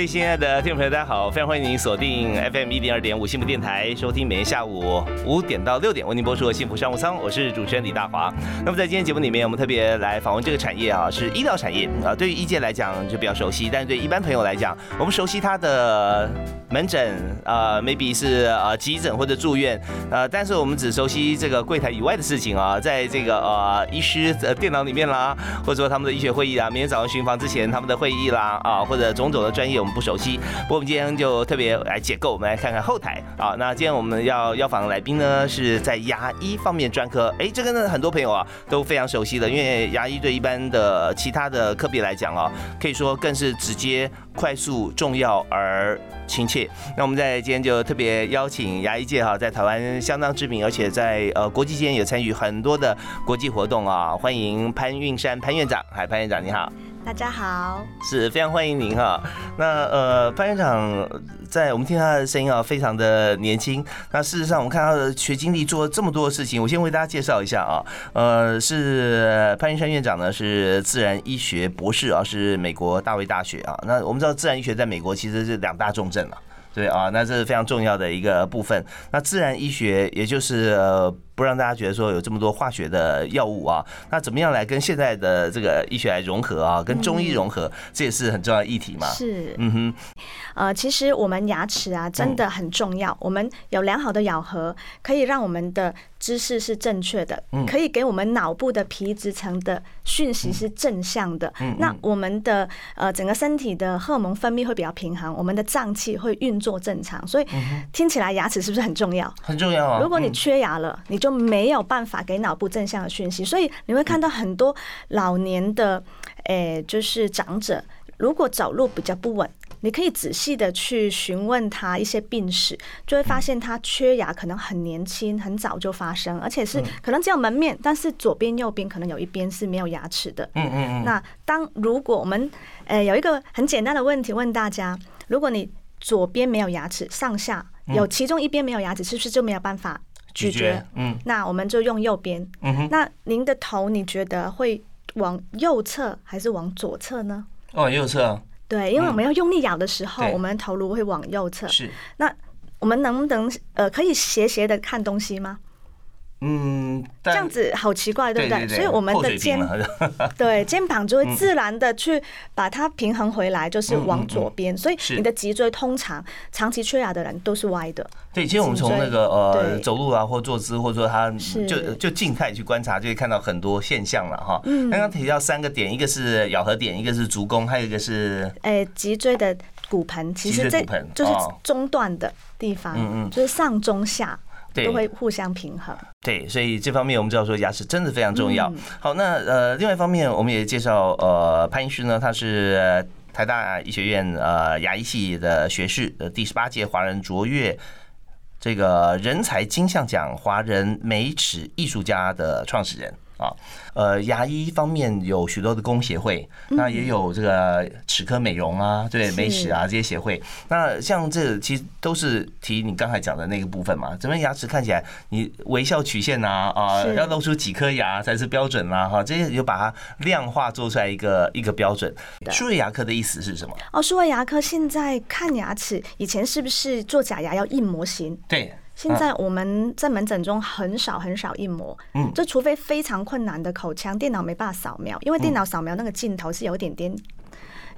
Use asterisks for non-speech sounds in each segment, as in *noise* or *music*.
位亲爱的听众朋友，大家好！非常欢迎您锁定 FM 一零二点五幸福电台，收听每天下午五点到六点为您播出的幸福商务舱，我是主持人李大华。那么在今天节目里面，我们特别来访问这个产业啊，是医疗产业啊。对于医界来讲就比较熟悉，但是对一般朋友来讲，我们熟悉它的门诊啊，maybe 是呃急诊或者住院呃，但是我们只熟悉这个柜台以外的事情啊，在这个呃医师的电脑里面啦，或者说他们的医学会议啊，明天早上巡房之前他们的会议啦啊，或者种种的专业。我们不熟悉，不过我们今天就特别来解构，我们来看看后台啊。那今天我们要邀访的来宾呢，是在牙医方面专科。哎，这个呢，很多朋友啊都非常熟悉的，因为牙医对一般的其他的科别来讲啊，可以说更是直接、快速、重要而亲切。那我们在今天就特别邀请牙医界哈，在台湾相当知名，而且在呃国际间也参与很多的国际活动啊。欢迎潘运山潘院长，嗨，潘院长你好。大家好，是非常欢迎您哈。那呃，潘院长在我们听他的声音啊，非常的年轻。那事实上，我们看他的学经历，做了这么多的事情。我先为大家介绍一下啊，呃，是潘云山院长呢，是自然医学博士啊，是美国大卫大学啊。那我们知道，自然医学在美国其实是两大重镇了。对啊，那这是非常重要的一个部分。那自然医学也就是呃，不让大家觉得说有这么多化学的药物啊，那怎么样来跟现在的这个医学来融合啊，跟中医融合，这也是很重要的议题嘛。是，嗯哼，呃，其实我们牙齿啊真的很重要，我们有良好的咬合，可以让我们的知识是正确的，可以给我们脑部的皮质层的讯息是正向的。那我们的呃整个身体的荷尔蒙分泌会比较平衡，我们的脏器会运作正常。所以听起来牙齿是不是很重要？很重要啊！如果你缺牙了，你就没有办法给脑部正向的讯息。所以你会看到很多老年的诶，就是长者，如果走路比较不稳。你可以仔细的去询问他一些病史，就会发现他缺牙可能很年轻，很早就发生，而且是可能只有门面，但是左边右边可能有一边是没有牙齿的。嗯嗯嗯。那当如果我们呃有一个很简单的问题问大家，如果你左边没有牙齿，上下有其中一边没有牙齿，是不是就没有办法咀嚼？嗯。那我们就用右边。嗯哼。那您的头你觉得会往右侧还是往左侧呢？往右侧。对，因为我们要用力咬的时候，我们头颅会往右侧。是，那我们能不能呃，可以斜斜的看东西吗？嗯，这样子好奇怪，对不对？所以我们的肩，*laughs* 对肩膀就会自然的去把它平衡回来，就是往左边。所以你的脊椎通常长期缺牙的人都是歪的。对，其实我们从那个呃走路啊，或坐姿，或者说他就就静态去观察，就会看到很多现象了哈。刚刚提到三个点，一个是咬合点，一个是足弓，还有一个是诶脊椎的骨盆，其实这就是中段的地方，嗯嗯，就是上中下。都会互相平衡。对，所以这方面我们知道说牙齿真的非常重要。好，那呃，另外一方面我们也介绍呃潘医师呢，他是台大医学院呃牙医系的学士，呃第十八届华人卓越这个人才金像奖华人美齿艺术家的创始人。啊，呃，牙医方面有许多的工协会，那也有这个齿科美容啊，对美齿啊这些协会。那像这其实都是提你刚才讲的那个部分嘛，怎么牙齿看起来你微笑曲线呐啊，要露出几颗牙才是标准啦哈，这些就把它量化做出来一个一个标准。数位牙科的意思是什么？哦，数位牙科现在看牙齿，以前是不是做假牙要印模型？对。现在我们在门诊中很少很少印模，嗯，就除非非常困难的口腔，电脑没办法扫描，因为电脑扫描那个镜头是有一点点，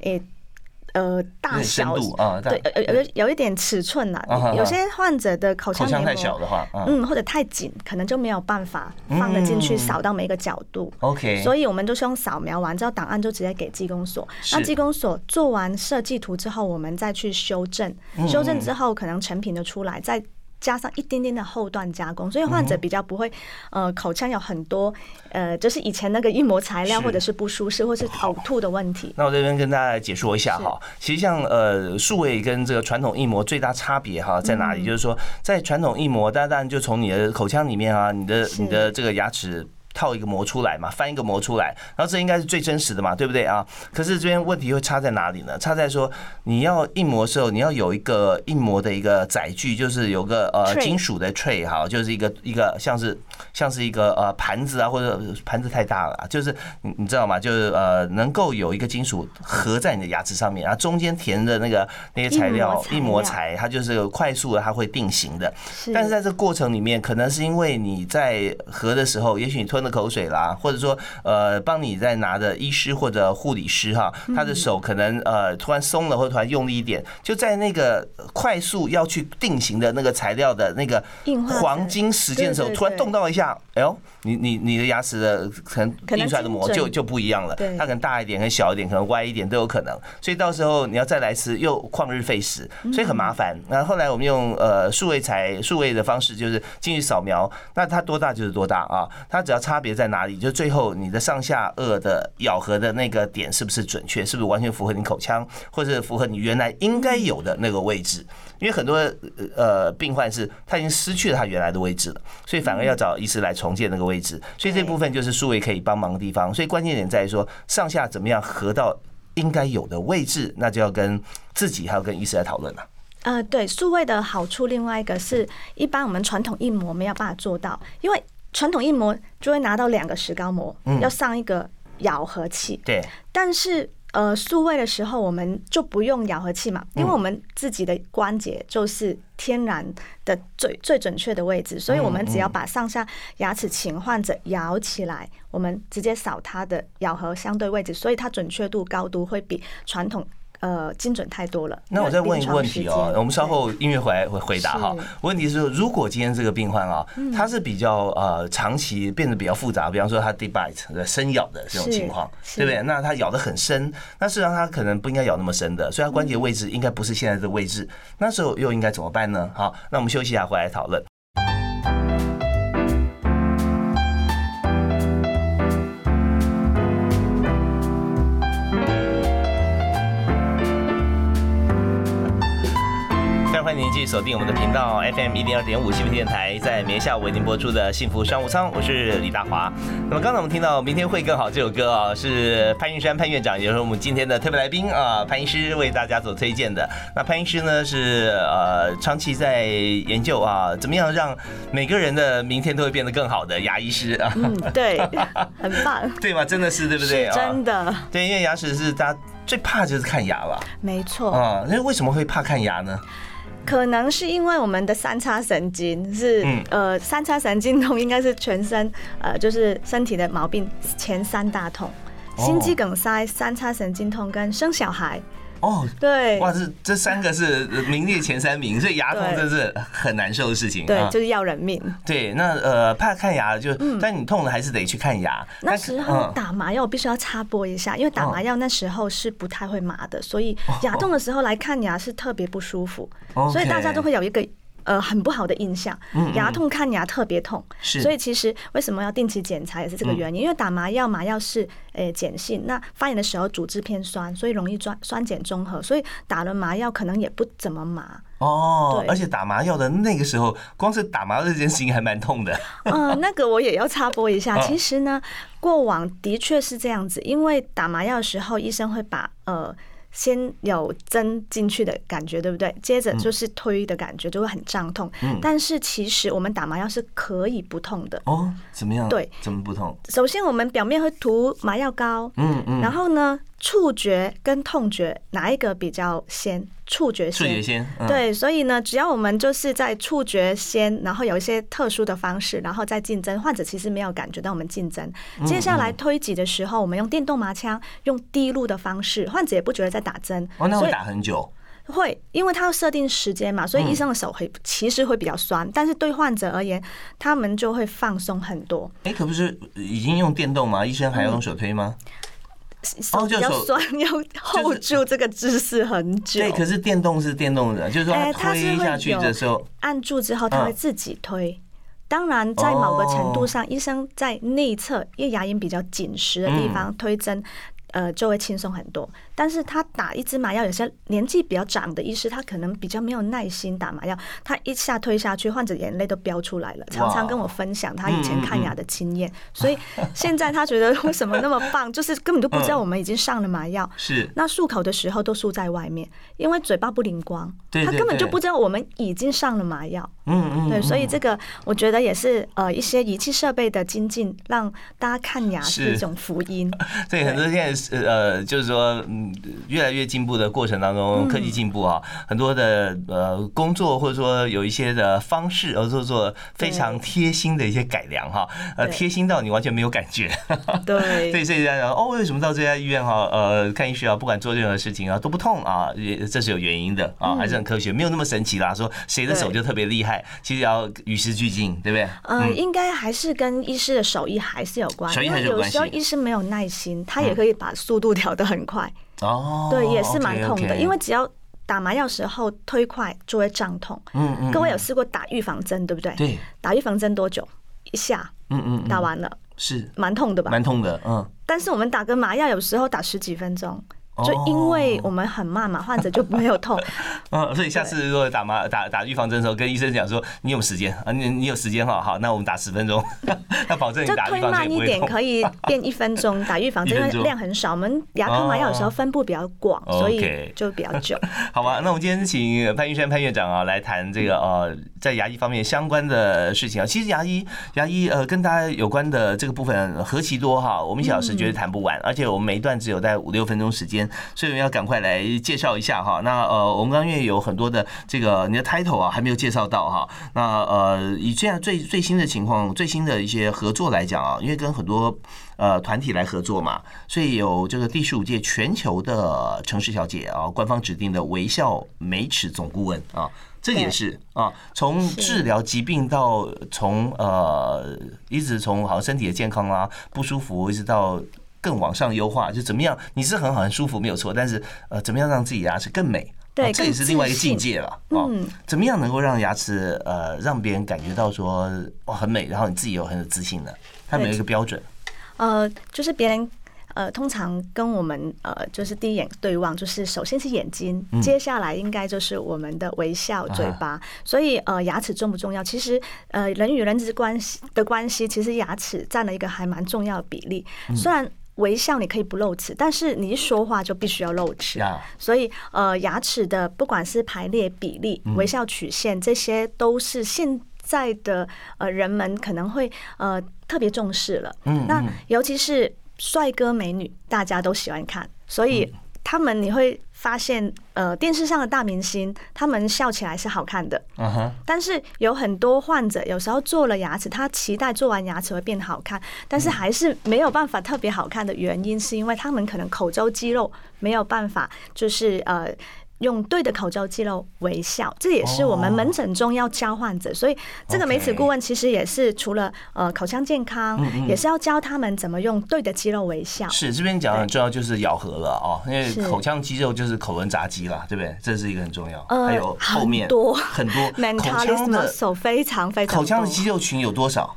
诶，呃，大小啊，对，有有有一点尺寸呐，有些患者的口腔太小的话，嗯，或者太紧，可能就没有办法放得进去扫到每一个角度，OK，所以我们都是用扫描完之后档案就直接给技工所，那技工所做完设计图之后，我们再去修正，修正之后可能成品的出来再。加上一点点的后段加工，所以患者比较不会呃口腔有很多呃就是以前那个硬膜材料或者是不舒适或是呕吐的问题。那我这边跟大家解说一下哈，其实像呃数位跟这个传统硬膜最大差别哈在哪里？就是说在传统硬膜，当然就从你的口腔里面啊，你的你的这个牙齿。套一个膜出来嘛，翻一个膜出来，然后这应该是最真实的嘛，对不对啊？可是这边问题会差在哪里呢？差在说你要印模的时候，你要有一个印模的一个载具，就是有个呃金属的 tray 哈，就是一个一个像是像是一个呃盘子啊，或者盘子太大了啊，就是你你知道吗？就是呃能够有一个金属合在你的牙齿上面，然后中间填的那个那些材料印模材它就是快速的它会定型的。但是在这个过程里面，可能是因为你在合的时候，也许你吞了口水啦，或者说呃，帮你在拿的医师或者护理师哈，他的手可能呃突然松了，或者突然用力一点，就在那个快速要去定型的那个材料的那个黄金时间的时候，突然动到一下，哎呦，你你你的牙齿的可能印出来的膜就就不一样了，对它可能大一点，可能小一点，可能歪一点都有可能，所以到时候你要再来一次又旷日费时，所以很麻烦。那后来我们用呃数位材数位的方式，就是进去扫描，那它多大就是多大啊，它只要差别在哪里，就最后你的上下颚的咬合的那个点是不是准确，是不是完全符合你口腔，或者符合你原来应该有的那个位置。因为很多呃病患是他已经失去了他原来的位置了，所以反而要找医师来重建那个位置。所以这部分就是数位可以帮忙的地方。所以关键点在于说上下怎么样合到应该有的位置，那就要跟自己还要跟医师来讨论了。呃，对，数位的好处，另外一个是一般我们传统硬膜没有办法做到，因为传统硬膜就会拿到两个石膏膜，要上一个咬合器，对，但是呃，数位的时候我们就不用咬合器嘛，因为我们自己的关节就是天然的最最准确的位置，所以我们只要把上下牙齿请患者咬起来，我们直接扫它的咬合相对位置，所以它准确度高度会比传统。呃，精准太多了。那我再问一个问题哦，我们稍后音乐回来会回答哈。问题是，如果今天这个病患啊，他是比较呃长期变得比较复杂，比方说他 deep bite 深咬的这种情况，对不对？那他咬得很深，那事实上他可能不应该咬那么深的，所以他关节位置应该不是现在的位置，那时候又应该怎么办呢？好，那我们休息一下，回来讨论。续锁定我们的频道 FM 一零二点五幸福电台，在每天下午为您播出的幸福商务舱，我是李大华。那么刚才我们听到《明天会更好》这首歌啊，是潘云山潘院长，也就是我们今天的特别来宾啊，潘医师为大家所推荐的。那潘医师呢是呃长期在研究啊，怎么样让每个人的明天都会变得更好的牙医师啊，嗯，对，很棒，*laughs* 对嘛？真的是对不对啊？真的，对，因为牙齿是大家最怕就是看牙吧，没错。啊，那为什么会怕看牙呢？可能是因为我们的三叉神经是、嗯呃，三叉神经痛应该是全身呃，就是身体的毛病前三大痛，哦心肌梗塞、三叉神经痛跟生小孩。哦，对哇，这这三个是名列前三名，所以牙痛对真是很难受的事情。对，啊就是要人命。对，那呃怕看牙就，但你痛了还是得去看牙。嗯那时候嗯打麻药，我必须要插播一下，因为打麻药那时候是不太会麻的，所以牙痛的时候来看牙是特别不舒服，哦所以大家都会有一个。呃，很不好的印象嗯嗯，牙痛看牙特别痛，所以其实为什么要定期检查也是这个原因，因为打麻药，麻药是诶碱性，那发炎的时候组织偏酸，所以容易酸酸碱中和，所以打了麻药可能也不怎么麻。哦，对而且打麻药的那个时候，光是打麻药这件事情还蛮痛的。嗯，*laughs* 那个我也要插播一下。嗯 *laughs* 其实呢，过往的确是这样子，因为打麻药的时候，医生会把呃。先有针进去的感觉，对不对？接着就是推的感觉，就会很胀痛。嗯但是其实我们打麻药是可以不痛的。哦，怎么样？对，怎么不痛？首先，我们表面会涂麻药膏，嗯嗯，然后呢，触觉跟痛觉哪一个比较先？触觉先。触觉先。嗯，对，所以呢，只要我们就是在触觉先，然后有一些特殊的方式，然后再进针，患者其实没有感觉到我们进针。嗯接下来推挤的时候，我们用电动麻枪，用滴露的方式，患者也不觉得在打针。哦，那会打很久。会，因为他要设定时间嘛，所以医生的手会其实会比较酸，但是对患者而言，他们就会放松很多。哎，可不是已经用电动吗？医生还要用手推吗？手比较酸，*laughs* 要 hold 住这个姿势很久。对，可是电动是电动的，就是说推下去的时候，按住之后它会自己推。当然，在某个程度上，医生在内侧，因为牙龈比较紧实的地方推针，呃，就会轻松很多。但是他打一支麻药，有些年纪比较长的医师，他可能比较没有耐心打麻药，他一下推下去，患者眼泪都飙出来了。常常跟我分享他以前看牙的经验，所以现在他觉得为什么那么棒，就是根本就不知道我们已经上了麻药。*laughs* 是，那漱口的时候都漱在外面，因为嘴巴不灵光，他根本就不知道我们已经上了麻药。嗯嗯，对，所以这个我觉得也是呃一些仪器设备的精进，让大家看牙是一种福音。*laughs* 对，很多现在是呃，就是说。越来越进步的过程当中，科技进步啊，很多的呃工作或者说有一些的方式，而做做非常贴心的一些改良哈，呃，贴心到你完全没有感觉。*laughs* 对，所以所以大家哦，为什么到这家医院哈，呃，看医师啊，不管做任何事情啊都不痛啊，也这是有原因的啊，还是很科学，没有那么神奇啦。说谁的手就特别厉害，其实要与时俱进，对不对？嗯，应该还是跟医师的手艺还是有关，因为有时候医师没有耐心，他也可以把速度调得很快。哦，对，也是蛮痛的，因为只要打麻药时候推快就会胀痛。嗯嗯，各位有试过打预防针对不对？对，打预防针多久？一下，嗯嗯，打完了是蛮痛的吧？蛮痛的，嗯。但是我们打个麻药有时候打十几分钟。就因为我们很慢嘛，患者就没有痛。嗯，*laughs* 所以下次如果打麻打打预防针的时候，跟医生讲说你有时间啊，你你有时间哈，好，那我们打十分钟，*laughs* 那保证你打预防针一点，可以变一分钟打预防针，因为量很少。我们牙科麻药有时候分布比较广，所以就比较久。*laughs* 好吧，那我们今天请潘玉山潘院长啊来谈这个呃在牙医方面相关的事情啊。其实牙医牙医呃跟大家有关的这个部分何其多哈，我们一小时绝对谈不完，而且我们每一段只有在五六分钟时间。所以我们要赶快来介绍一下哈。那呃，我们刚刚因为有很多的这个你的 title 啊，还没有介绍到哈。那呃，以这样最最新的情况、最新的一些合作来讲啊，因为跟很多呃团体来合作嘛，所以有这个第十五届全球的城市小姐啊，官方指定的微笑美齿总顾问啊，这也是啊，从治疗疾病到从呃一直从好像身体的健康啊不舒服，一直到。更往上优化，就怎么样？你是很好很舒服没有错，但是呃，怎么样让自己牙齿更美？对，这也是另外一个境界了。嗯，怎么样能够让牙齿呃让别人感觉到说哇很美，然后你自己有很有自信呢？它没有一个标准。呃，就是别人。呃，通常跟我们呃，就是第一眼对望，就是首先是眼睛，接下来应该就是我们的微笑、嘴巴。所以呃，牙齿重不重要？其实呃，人与人之关系的关系，其实牙齿占了一个还蛮重要的比例。虽然微笑你可以不露齿，但是你一说话就必须要露齿。所以呃，牙齿的不管是排列比例、微笑曲线，这些都是现在的呃人们可能会呃特别重视了。嗯，那尤其是。帅哥美女大家都喜欢看，所以他们你会发现，呃，电视上的大明星他们笑起来是好看的。但是有很多患者有时候做了牙齿，他期待做完牙齿会变好看，但是还是没有办法特别好看的原因，是因为他们可能口周肌肉没有办法，就是呃。用对的口罩肌肉微笑，这也是我们门诊中要教患者。所以这个美齿顾问其实也是除了呃口腔健康，也是要教他们怎么用对的肌肉微笑。是这边讲很重要，就是咬合了哦，因为口腔肌肉就是口轮匝肌啦，对不对？这是一个很重要。还有后面多很多口腔的手非常非常口腔的肌肉群有多少？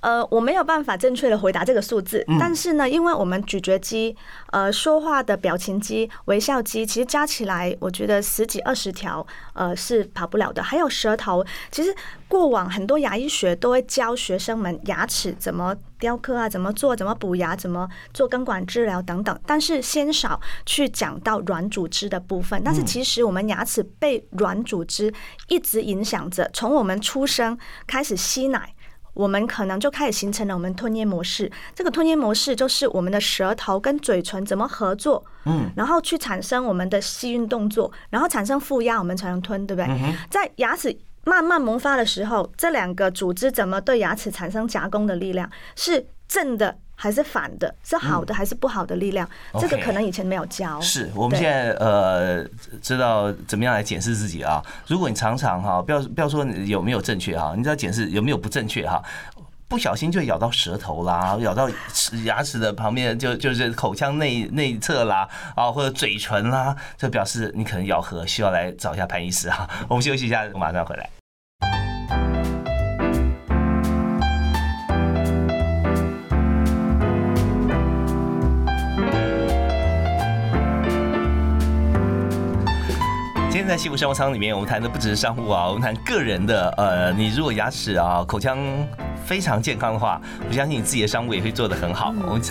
呃，我没有办法正确的回答这个数字，但是呢，因为我们咀嚼肌、呃，说话的表情肌、微笑肌，其实加起来，我觉得十几二十条，呃，是跑不了的。还有舌头，其实过往很多牙医学都会教学生们牙齿怎么雕刻啊，怎么做，怎么补牙，怎么做根管治疗等等，但是先少去讲到软组织的部分。但是其实我们牙齿被软组织一直影响着，从我们出生开始吸奶。我们可能就开始形成了我们吞咽模式。这个吞咽模式就是我们的舌头跟嘴唇怎么合作，嗯，然后去产生我们的吸运动作，然后产生负压，我们才能吞，对不对？在牙齿慢慢萌发的时候，这两个组织怎么对牙齿产生夹攻的力量？是正的。还是反的，是好的还是不好的力量？这个可能以前没有教。是我们现在呃知道怎么样来检视自己啊？如果你常常哈，不要不要说有没有正确哈，你只要检视有没有不正确哈？不小心就咬到舌头啦，咬到牙齿的旁边，就就是口腔内内侧啦，啊，或者嘴唇啦，这表示你可能咬合，需要来找一下潘医师啊。我们休息一下，马上回来。在幸福生活舱里面，我们谈的不只是商务啊，我们谈个人的。呃，你如果牙齿啊、口腔非常健康的话，我相信你自己的商务也会做得很好。我们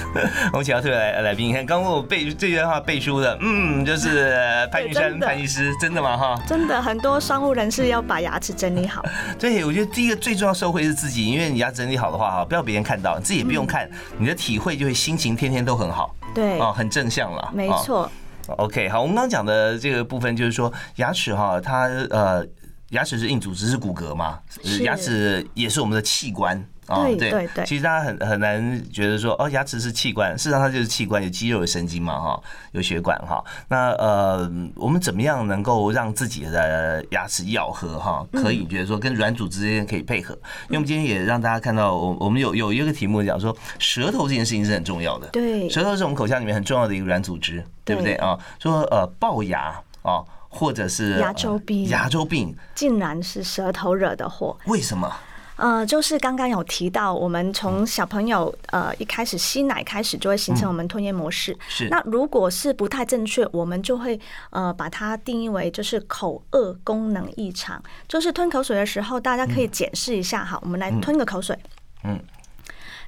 我们请到特别来来宾，你看刚刚我背这段话背书的，嗯，就是 *laughs* 潘玉山潘医师，真的吗？哈，真的很多商务人士要把牙齿整理好。*laughs* 对，我觉得第一个最重要收回是自己，因为你牙整理好的话哈，不要别人看到，自己也不用看，你的体会就会心情天天都很好。对，哦，很正向了。没错。OK，好，我们刚刚讲的这个部分就是说，牙齿哈，它呃，牙齿是硬组织，是骨骼嘛，牙齿也是我们的器官。对对对，其实大家很很难觉得说哦，牙齿是器官，事实上它就是器官，有肌肉、有神经嘛，哈，有血管哈。那呃，我们怎么样能够让自己的牙齿咬合哈，可以觉得说跟软组织之间可以配合？因为我们今天也让大家看到，我我们有有一个题目讲说，舌头这件事情是很重要的。对，舌头是我们口腔里面很重要的一个软组织，对不对啊？说呃，龅牙啊，或者是牙周病，牙周病竟然是舌头惹的祸，为什么？呃，就是刚刚有提到，我们从小朋友呃一开始吸奶开始，就会形成我们吞咽模式。是。那如果是不太正确，我们就会呃把它定义为就是口颚功能异常。就是吞口水的时候，大家可以检视一下哈，我们来吞个口水。嗯。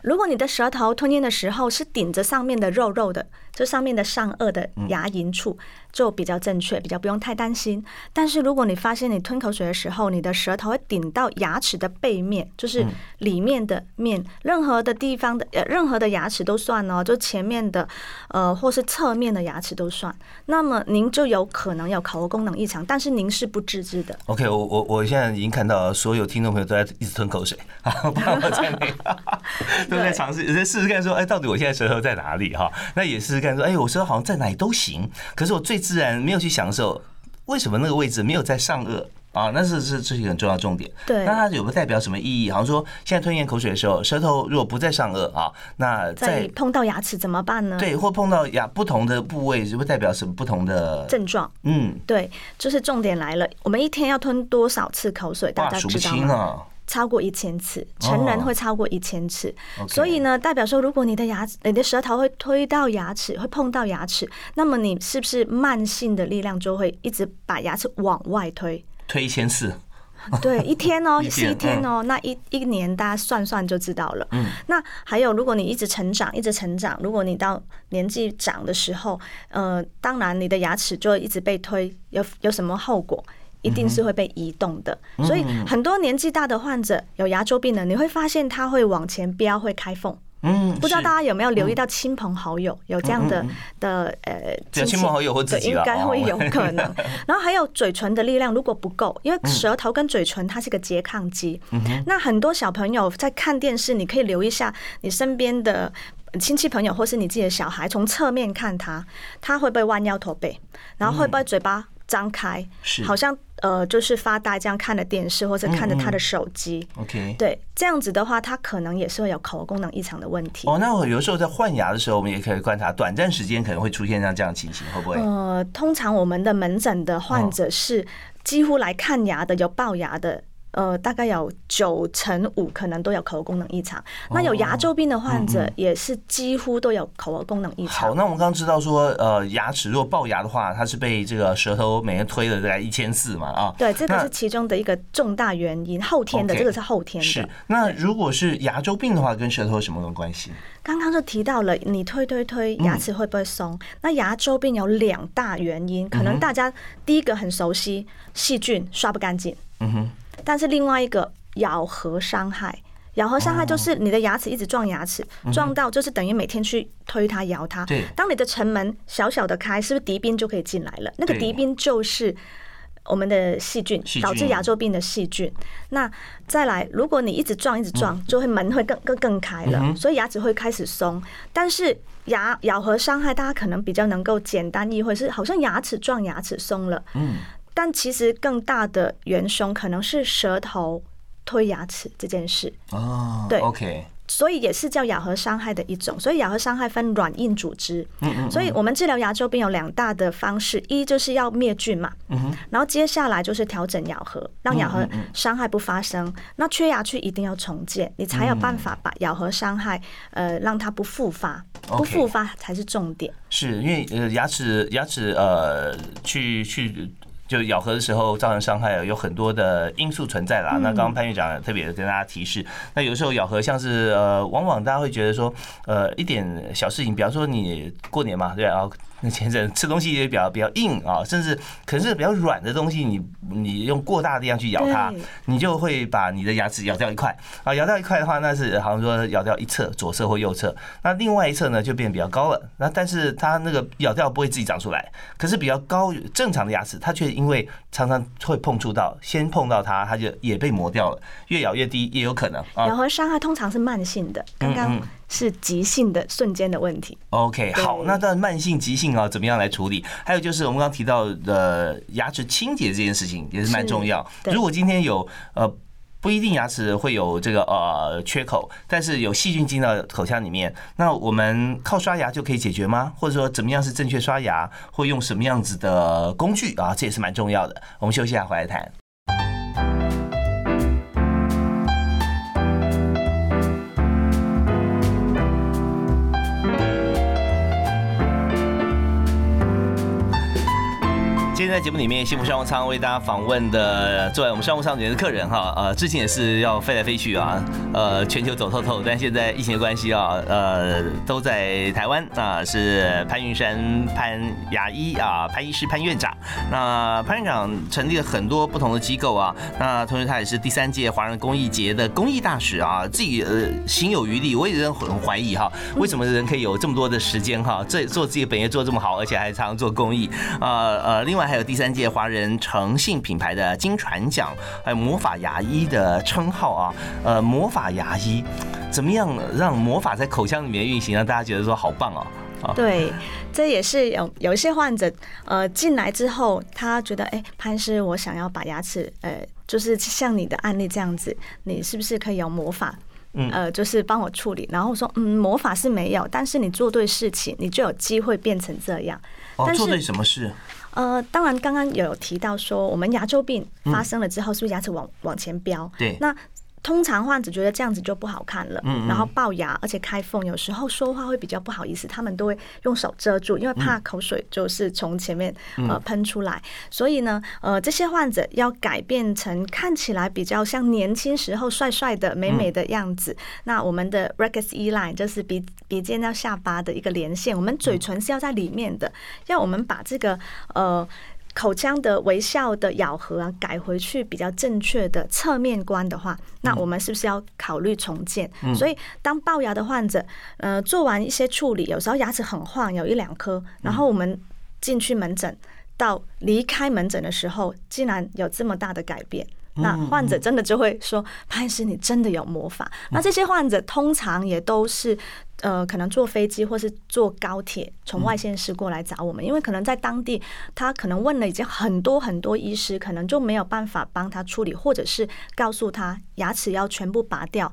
如果你的舌头吞咽的时候是顶着上面的肉肉的，这上面的上颚的牙龈处。就比较正确，比较不用太担心。但是如果你发现你吞口水的时候，你的舌头会顶到牙齿的背面，就是里面的面，任何的地方的呃，任何的牙齿都算哦，就前面的呃，或是侧面的牙齿都算。那么您就有可能有口功能异常，但是您是不自知的。OK，我我我现在已经看到所有听众朋友都在一直吞口水，*laughs* 包括我在内，*laughs* 都在尝试在试试看说，哎，到底我现在舌头在哪里哈？那也试试看说，哎，我说好像在哪里都行，可是我最自然没有去享受，为什么那个位置没有在上颚啊？那是是这是一个很重要重点。对，那它有没有代表什么意义？好像说现在吞咽口水的时候，舌头如果不在上颚啊，那在碰到牙齿怎么办呢？对，或碰到牙不同的部位，会代表什么不同的症状？嗯，对，就是重点来了。我们一天要吞多少次口水？大家知道吗？超过一千次，成人会超过一千次，所以呢，代表说，如果你的牙齿、你的舌头会推到牙齿，会碰到牙齿，那么你是不是慢性的力量就会一直把牙齿往外推？推一千次？对，一天哦，*laughs* 是一天哦，那一一年大家算算就知道了。嗯，那还有，如果你一直成长，一直成长，如果你到年纪长的时候，呃，当然你的牙齿就一直被推，有有什么后果？一定是会被移动的，所以很多年纪大的患者有牙周病的，你会发现他会往前飙，会开缝。嗯，不知道大家有没有留意到亲朋好友有这样的的呃，亲朋好友或自己应该会有可能。*laughs* 然后还有嘴唇的力量如果不够，因为舌头跟嘴唇它是个拮抗肌。那很多小朋友在看电视，你可以留意一下你身边的亲戚朋友或是你自己的小孩，从侧面看他，他会不会弯腰驼背，然后会不会嘴巴张开，好像。呃，就是发呆这样看着电视，或者看着他的手机。OK，对，这样子的话，他可能也是会有口功能异常的问题。哦，那我有时候在换牙的时候，我们也可以观察，短暂时间可能会出现像这样情形，会不会？呃，通常我们的门诊的患者是几乎来看牙的，有龅牙的。呃，大概有九成五可能都有口功能异常。那有牙周病的患者也是几乎都有口功能异常。好，那我们刚刚知道说，呃，牙齿如果龅牙的话，它是被这个舌头每天推了大概一千四嘛啊。对，这个是其中的一个重大原因，后天的这个是后天的。是。那如果是牙周病的话，跟舌头有什么关系？刚刚就提到了，你推推推，牙齿会不会松？那牙周病有两大原因，可能大家第一个很熟悉，细菌刷不干净。嗯哼。但是另外一个咬合伤害，咬合伤害就是你的牙齿一直撞牙齿，撞到就是等于每天去推它、摇它。对。当你的城门小小的开，是不是敌兵就可以进来了？那个敌兵就是我们的细菌，导致牙周病的细菌。那再来，如果你一直撞、一直撞，就会门会更更更开了，所以牙齿会开始松。但是牙咬合伤害，大家可能比较能够简单意会，是好像牙齿撞牙齿松了。嗯。但其实更大的元凶可能是舌头推牙齿这件事。哦，对，OK，所以也是叫咬合伤害的一种。所以咬合伤害分软硬组织。嗯嗯。所以我们治疗牙周病有两大的方式，一就是要灭菌嘛。然后接下来就是调整咬合，让咬合伤害不发生。那缺牙区一定要重建，你才有办法把咬合伤害呃让它不复发，不复发才是重点。是因为呃牙齿牙齿呃去去。就咬合的时候造成伤害，有很多的因素存在啦。那刚刚潘院长特别跟大家提示，那有时候咬合像是呃，往往大家会觉得说，呃，一点小事情，比方说你过年嘛，对啊。那前阵吃东西也比较比较硬啊，甚至可能是比较软的东西，你你用过大的力量去咬它，你就会把你的牙齿咬掉一块啊。咬掉一块的话，那是好像说咬掉一侧，左侧或右侧。那另外一侧呢，就变比较高了。那但是它那个咬掉不会自己长出来，可是比较高正常的牙齿，它却因为常常会碰触到，先碰到它，它就也被磨掉了。越咬越低也有可能。咬合伤害通常是慢性的，刚刚。是急性的瞬间的问题。OK，好，那到慢性、急性啊，怎么样来处理？还有就是我们刚刚提到的牙齿清洁这件事情也是蛮重要。如果今天有呃不一定牙齿会有这个呃缺口，但是有细菌进到口腔里面，那我们靠刷牙就可以解决吗？或者说怎么样是正确刷牙，或用什么样子的工具啊？这也是蛮重要的。我们休息一下，回来谈。今天在节目里面，幸福商务舱为大家访问的，作为我们商务舱里面的客人哈，呃，之前也是要飞来飞去啊，呃，全球走透透，但现在疫情的关系啊，呃，都在台湾啊，是潘云山潘牙医啊，潘医师潘院长。那潘院长成立了很多不同的机构啊，那同时他也是第三届华人公益节的公益大使啊，自己呃心有余力，我也很怀疑哈，为什么人可以有这么多的时间哈，这做自己本业做这么好，而且还常常做公益啊呃，另外。还有第三届华人诚信品牌的金传奖，还有魔法牙医的称号啊。呃，魔法牙医怎么样让魔法在口腔里面运行，让大家觉得说好棒哦。对，这也是有有一些患者呃进来之后，他觉得哎，潘师，我想要把牙齿呃，就是像你的案例这样子，你是不是可以有魔法？嗯，呃，就是帮我处理。然后我说，嗯，魔法是没有，但是你做对事情，你就有机会变成这样。哦，做对什么事？呃，当然，刚刚有提到说，我们牙周病发生了之后，是不是牙齿往往前飙？对，那。通常患者觉得这样子就不好看了，然后龅牙，而且开缝，有时候说话会比较不好意思，他们都会用手遮住，因为怕口水就是从前面呃喷出来。所以呢，呃，这些患者要改变成看起来比较像年轻时候帅帅的、美美的样子。那我们的 Rex E line 就是鼻鼻尖到下巴的一个连线，我们嘴唇是要在里面的，要我们把这个呃。口腔的微笑的咬合啊，改回去比较正确的侧面观的话，那我们是不是要考虑重建？所以当龅牙的患者，呃，做完一些处理，有时候牙齿很晃，有一两颗，然后我们进去门诊，到离开门诊的时候，竟然有这么大的改变。那患者真的就会说：“潘医师，你真的有魔法。”那这些患者通常也都是呃，可能坐飞机或是坐高铁从外县市过来找我们，因为可能在当地他可能问了已经很多很多医师，可能就没有办法帮他处理，或者是告诉他牙齿要全部拔掉。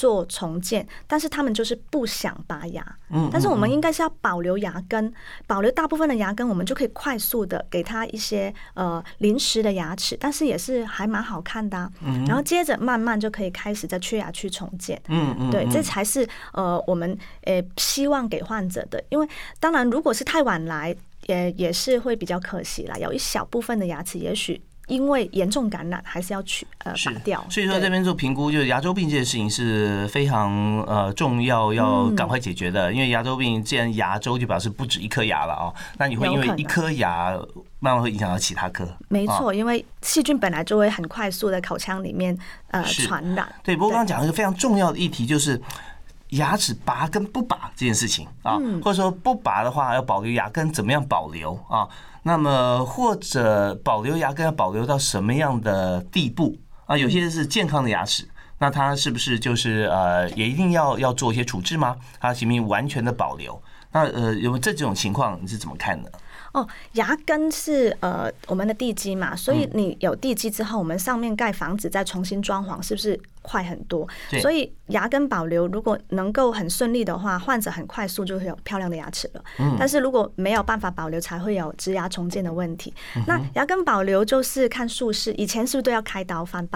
做重建，但是他们就是不想拔牙。嗯，但是我们应该是要保留牙根，保留大部分的牙根，我们就可以快速的给他一些呃临时的牙齿，但是也是还蛮好看的。嗯，然后接着慢慢就可以开始在缺牙区重建。嗯嗯，对，这才是呃我们呃希望给患者的，因为当然如果是太晚来，也也是会比较可惜啦。有一小部分的牙齿也许。因为严重感染，还是要去呃拔掉。所以说这边做评估，就是牙周病这件事情是非常呃重要，要赶快解决的。因为牙周病既然牙周就表示不止一颗牙了啊，那你会因为一颗牙慢慢会影响到其他颗。没错，因为细菌本来就会很快速的口腔里面呃传染。对，不过刚刚讲一个非常重要的议题，就是牙齿拔跟不拔这件事情啊，或者说不拔的话要保留牙根，怎么样保留啊？那么或者保留牙根要保留到什么样的地步啊？有些是健康的牙齿，那它是不是就是呃，也一定要要做一些处置吗？它行不行完全的保留？那呃，有这这种情况你是怎么看的？哦，牙根是呃我们的地基嘛，所以你有地基之后，我们上面盖房子再重新装潢，是不是快很多？所以牙根保留如果能够很顺利的话，患者很快速就会有漂亮的牙齿了。嗯，但是如果没有办法保留，才会有植牙重建的问题。那牙根保留就是看术式，以前是不是都要开刀翻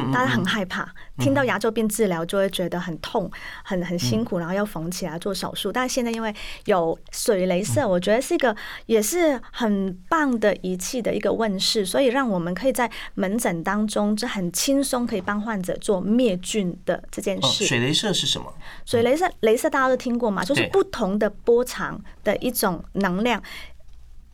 瓣？大家很害怕听到牙周病治疗，就会觉得很痛、很很辛苦，然后要缝起来做手术。但是现在因为有水雷射，我觉得是一个也是很棒的仪器的一个问世，所以让我们可以在门诊当中就很轻松可以帮患者做灭菌的这件事。水雷射是什么？水雷射，雷射大家都听过嘛，就是不同的波长的一种能量，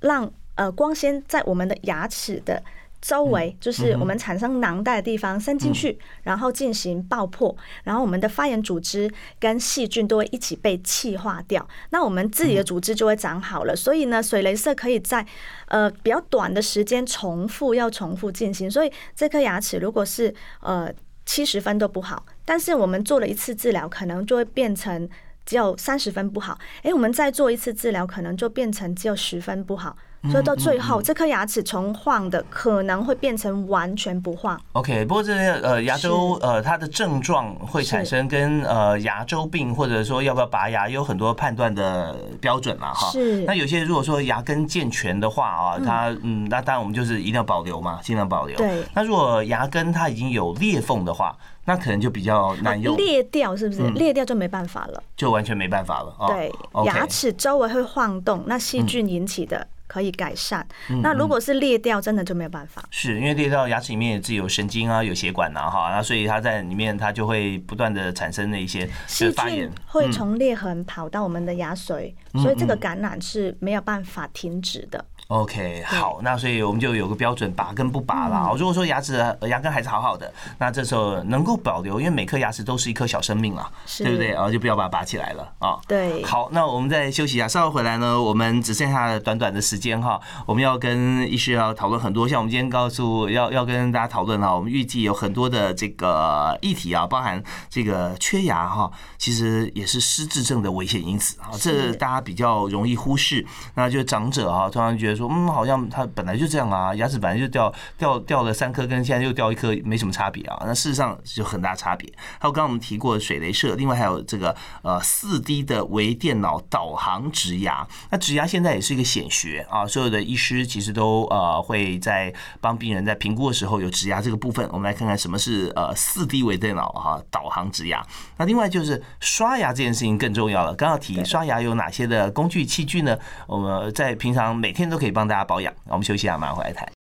让呃光纤在我们的牙齿的。周围就是我们产生囊袋的地方伸进去，然后进行爆破，然后我们的发炎组织跟细菌都会一起被气化掉，那我们自己的组织就会长好了。所以呢，水雷射可以在呃比较短的时间重复要重复进行。所以这颗牙齿如果是呃七十分都不好，但是我们做了一次治疗，可能就会变成只有三十分不好。诶，我们再做一次治疗，可能就变成只有十分不好。所以到最后，这颗牙齿从晃的可能会变成完全不晃。OK，不过这些呃牙周呃它的症状会产生跟呃牙周病或者说要不要拔牙有很多判断的标准嘛哈。是。那有些如果说牙根健全的话啊，它嗯那当然我们就是一定要保留嘛，尽量保留。对。那如果牙根它已经有裂缝的话，那可能就比较难用。裂掉是不是？裂掉就没办法了。就完全没办法了。对。牙齿周围会晃动，那细菌引起的。可以改善。那如果是裂掉，真的就没有办法。是因为裂掉牙齿里面自己有神经啊，有血管呐，哈，那所以它在里面，它就会不断的产生的一些细菌，会从裂痕跑到我们的牙髓，所以这个感染是没有办法停止的。OK，好，那所以我们就有个标准，拔跟不拔了。如果说牙齿牙根还是好好的，那这时候能够保留，因为每颗牙齿都是一颗小生命啊，对不对？然后就不要把它拔起来了啊。对。好，那我们再休息一下，稍后回来呢，我们只剩下短短的时间哈，我们要跟医师要讨论很多，像我们今天告诉要要跟大家讨论哈，我们预计有很多的这个议题啊，包含这个缺牙哈，其实也是失智症的危险因子啊，这大家比较容易忽视，那就长者啊，通常觉得。说嗯，好像他本来就这样啊，牙齿本来就掉掉掉了三颗，跟现在又掉一颗没什么差别啊。那事实上就很大差别。还有刚刚我们提过的水雷射，另外还有这个呃四 D 的微电脑导航植牙。那植牙现在也是一个显学啊，所有的医师其实都呃会在帮病人在评估的时候有植牙这个部分。我们来看看什么是呃四 D 微电脑哈导航植牙。那另外就是刷牙这件事情更重要了。刚刚提刷牙有哪些的工具器具呢？我们在平常每天都可以。帮大家保养，我们休息一下，马上回来谈。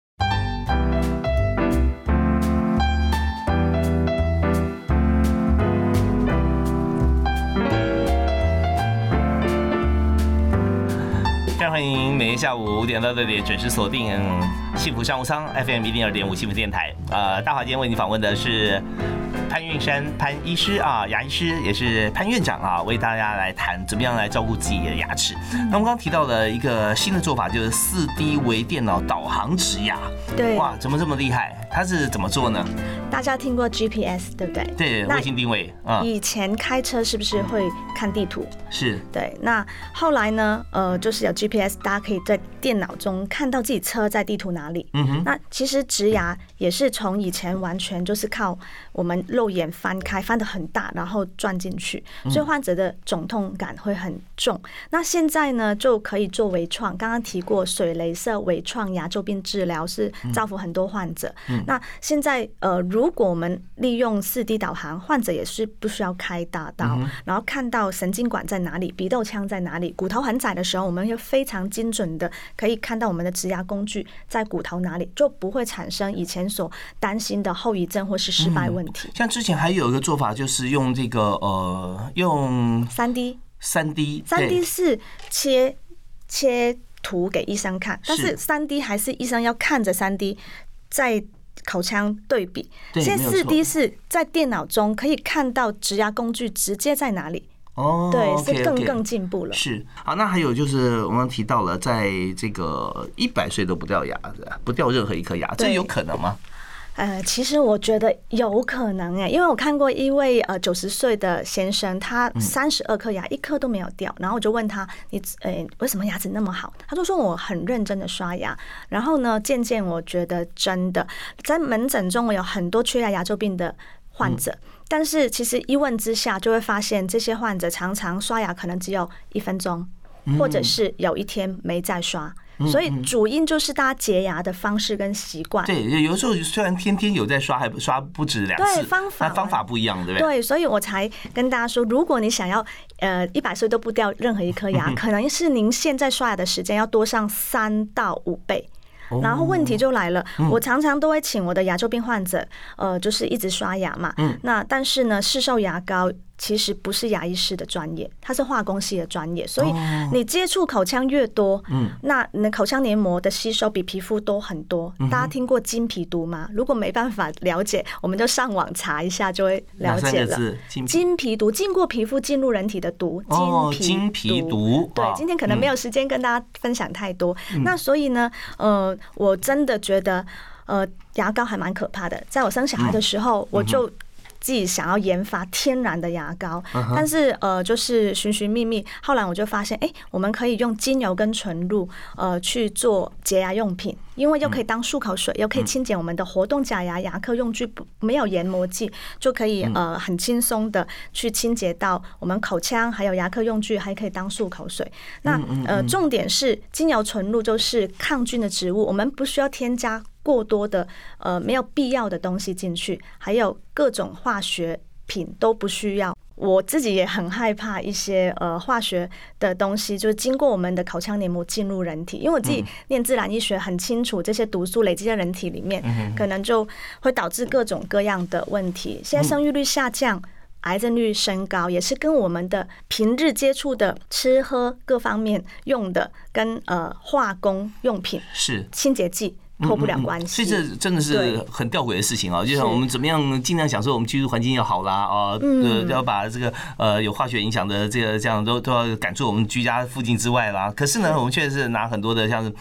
欢迎每天下午五点到六点准时锁定幸福商务舱 FM 一零二点五幸福电台。呃，大华今天为你访问的是。潘运山潘医师啊，牙医师也是潘院长啊，为大家来谈怎么样来照顾自己的牙齿。那我们刚刚提到了一个新的做法，就是四 D 微电脑导航植牙。对，哇，怎么这么厉害？它是怎么做呢？大家听过 GPS 对不对？对，卫星定位啊。以前开车是不是会看地图？是。对，那后来呢？呃，就是有 GPS，大家可以在电脑中看到自己车在地图哪里。嗯哼。那其实植牙也是从以前完全就是靠我们肉眼翻开，翻的很大，然后钻进去，所以患者的肿痛感会很重。那现在呢，就可以做微创。刚刚提过水镭射微创牙周病治疗是造福很多患者。嗯那现在呃，如果我们利用四 D 导航，患者也是不需要开大刀，然后看到神经管在哪里，鼻窦腔在哪里，骨头很窄的时候，我们又非常精准的可以看到我们的植牙工具在骨头哪里，就不会产生以前所担心的后遗症或是失败问题。像之前还有一个做法，就是用这个呃，用三 D，三 D，三 D 是切切图给医生看，但是三 D 还是医生要看着三 D 在。口腔对比，现在四 D 是在电脑中可以看到植牙工具直接在哪里。哦，对，是更更进步了。是，好，那还有就是我们提到了，在这个一百岁都不掉牙的，不掉任何一颗牙，这有可能吗？呃，其实我觉得有可能哎，因为我看过一位呃九十岁的先生，他三十二颗牙一颗都没有掉，然后我就问他，你呃为什么牙齿那么好？他就说我很认真的刷牙，然后呢，渐渐我觉得真的在门诊中我有很多缺牙牙周病的患者，但是其实一问之下就会发现，这些患者常常刷牙可能只有一分钟，或者是有一天没再刷。所以主因就是大家洁牙的方式跟习惯。对，有时候虽然天天有在刷，还刷不止两次，方法方法不一样，对不对？对，所以我才跟大家说，如果你想要呃一百岁都不掉任何一颗牙，*laughs* 可能是您现在刷牙的时间要多上三到五倍。然后问题就来了，我常常都会请我的牙周病患者，呃，就是一直刷牙嘛。那但是呢，市售牙膏。其实不是牙医师的专业，它是化工系的专业，所以你接触口腔越多，嗯，那你的口腔黏膜的吸收比皮肤多很多。大家听过金皮毒吗？如果没办法了解，我们就上网查一下就会了解了。金皮毒经过皮肤进入人体的毒，金皮毒。对，今天可能没有时间跟大家分享太多。那所以呢，呃，我真的觉得，呃，牙膏还蛮可怕的。在我生小孩的时候，我就。自己想要研发天然的牙膏，但是呃，就是寻寻觅觅，后来我就发现，哎，我们可以用精油跟纯露，呃，去做洁牙用品，因为又可以当漱口水，又可以清洁我们的活动假牙牙科用具，不没有研磨剂，就可以呃很轻松的去清洁到我们口腔，还有牙科用具，还可以当漱口水。那呃，重点是精油纯露就是抗菌的植物，我们不需要添加。过多的呃没有必要的东西进去，还有各种化学品都不需要。我自己也很害怕一些呃化学的东西，就是经过我们的口腔黏膜进入人体。因为我自己念自然医学，很清楚这些毒素累积在人体里面，可能就会导致各种各样的问题。现在生育率下降，癌症率升高，也是跟我们的平日接触的吃喝各方面用的，跟呃化工用品是清洁剂。脱不了关系，所以这真的是很吊诡的事情啊！就像我们怎么样尽量享受我们居住环境要好啦啊，呃，要把这个呃有化学影响的这个这样都都要赶出我们居家附近之外啦。可是呢，我们确实是拿很多的像是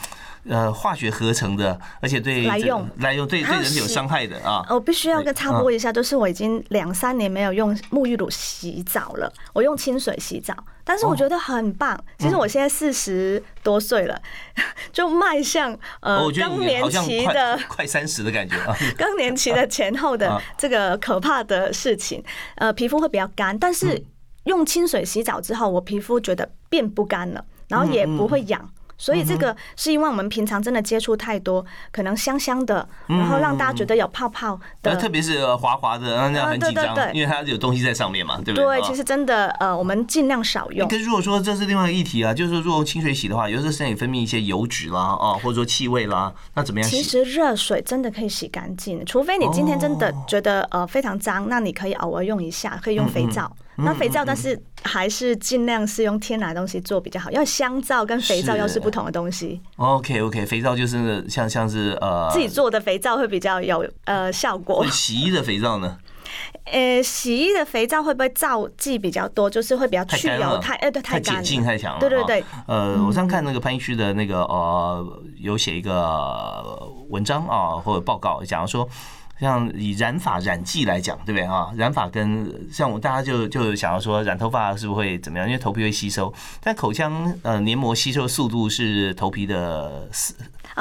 呃化学合成的，而且对来用来用对对人体有伤害的啊。我必须要跟插播一下，就是我已经两三年没有用沐浴乳洗澡了，我用清水洗澡。但是我觉得很棒。其实我现在四十多岁了，*laughs* 就迈向呃更年期的 *laughs* 快三十的感觉啊，*laughs* 更年期的前后的这个可怕的事情。呃，皮肤会比较干，但是用清水洗澡之后，我皮肤觉得变不干了，然后也不会痒。所以这个是因为我们平常真的接触太多，可能香香的，然后让大家觉得有泡泡的，特别是滑滑的，让人家很紧张，因为它有东西在上面嘛，对不对？对，其实真的呃，我们尽量少用。可是如果说这是另外一个议题啊，就是说如果清水洗的话，有时候身体分泌一些油脂啦，啊，或者说气味啦，那怎么样？其实热水真的可以洗干净，除非你今天真的觉得呃非常脏，那你可以偶尔用一下，可以用肥皂。那肥皂，但是还是尽量是用天然的东西做比较好。因为香皂跟肥皂又是不同的东西。OK OK，肥皂就是像像是呃自己做的肥皂会比较有呃效果。洗衣的肥皂呢？呃，洗衣的肥皂会不会皂剂比较多？就是会比较去油太呃对太碱性太强了。对对对。呃，我上看那个潘医师的那个呃有写一个文章啊或者报告，讲说。像以染发染剂来讲，对不对啊？染发跟像我大家就就想要说染头发是不是会怎么样？因为头皮会吸收，但口腔呃黏膜吸收速度是头皮的四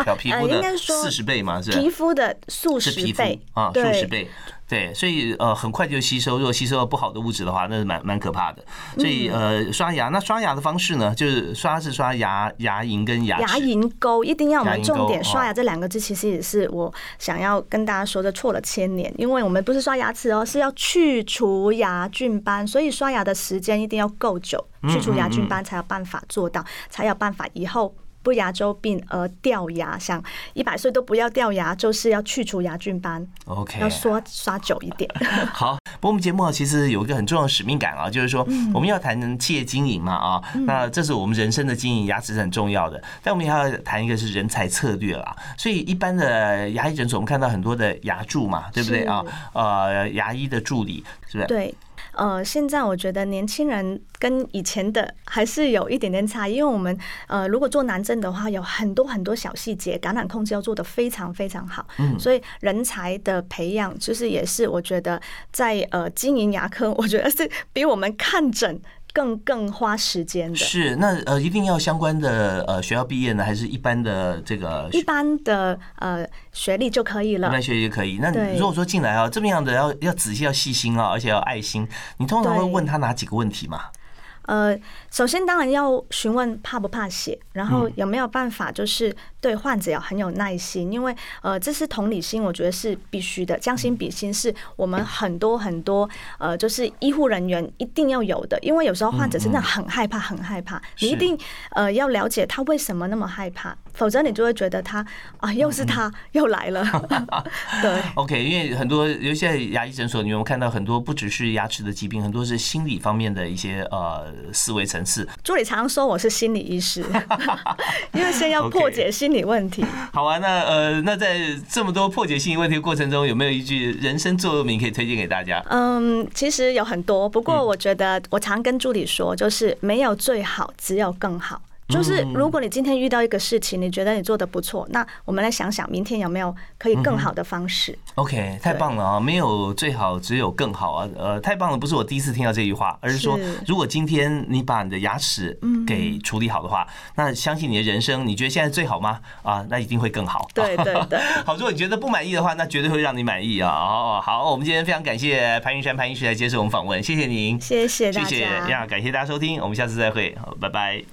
表皮肤的四十倍嘛？是皮肤的数十倍啊，数十倍。对，所以呃，很快就吸收。如果吸收了不好的物质的话，那是蛮蛮可怕的。所以呃，刷牙，那刷牙的方式呢，就是刷是刷牙牙龈跟牙牙龈沟，一定要我们重点刷牙这两个字，其实也是我想要跟大家说的，错了千年。因为我们不是刷牙齿哦，是要去除牙菌斑，所以刷牙的时间一定要够久，去除牙菌斑才有办法做到，才有办法以后。不牙周病而掉牙，想一百岁都不要掉牙，就是要去除牙菌斑。OK，要刷刷久一点。*laughs* 好，不过我们节目其实有一个很重要的使命感啊，就是说我们要谈企业经营嘛啊，那这是我们人生的经营，牙齿是很重要的。但我们也要谈一个是人才策略啦。所以一般的牙医诊所，我们看到很多的牙助嘛，对不对啊？呃，牙医的助理是不是？对。呃，现在我觉得年轻人跟以前的还是有一点点差异，因为我们呃，如果做南针的话，有很多很多小细节，感染控制要做的非常非常好。嗯，所以人才的培养，就是也是我觉得在呃经营牙科，我觉得是比我们看诊。更更花时间的是那呃，一定要相关的呃学校毕业呢，还是一般的这个一般的呃学历就可以了？一般学历就可以。那你如果说进来啊，这么样的要要仔细要细心啊，而且要爱心，你通常会问他哪几个问题嘛？呃，首先当然要询问怕不怕血，然后有没有办法就是对患者要很有耐心，因为呃这是同理心，我觉得是必须的，将心比心是我们很多很多呃就是医护人员一定要有的，因为有时候患者真的很害怕，很害怕，你一定呃要了解他为什么那么害怕。否则你就会觉得他啊，又是他又来了。*laughs* 对，OK，因为很多，尤其在牙医诊所，你有看到很多不只是牙齿的疾病，很多是心理方面的一些呃思维层次。助理常常说我是心理医师，*laughs* 因为先要破解心理问题。好啊，那呃，那在这么多破解心理问题的过程中，有没有一句人生座右铭可以推荐给大家？嗯，其实有很多，不过我觉得我常跟助理说，就是没有最好，只有更好。就是如果你今天遇到一个事情，你觉得你做的不错，那我们来想想明天有没有可以更好的方式。OK，太棒了啊！没有最好，只有更好啊！呃，太棒了，不是我第一次听到这句话，而是说，如果今天你把你的牙齿给处理好的话，那相信你的人生，你觉得现在最好吗？啊，那一定会更好。对对对。*laughs* 好，如果你觉得不满意的话，那绝对会让你满意啊！哦，好，我们今天非常感谢潘云山潘医师来接受我们访问，谢谢您，谢谢谢谢呀，感谢大家收听，我们下次再会，好，拜拜。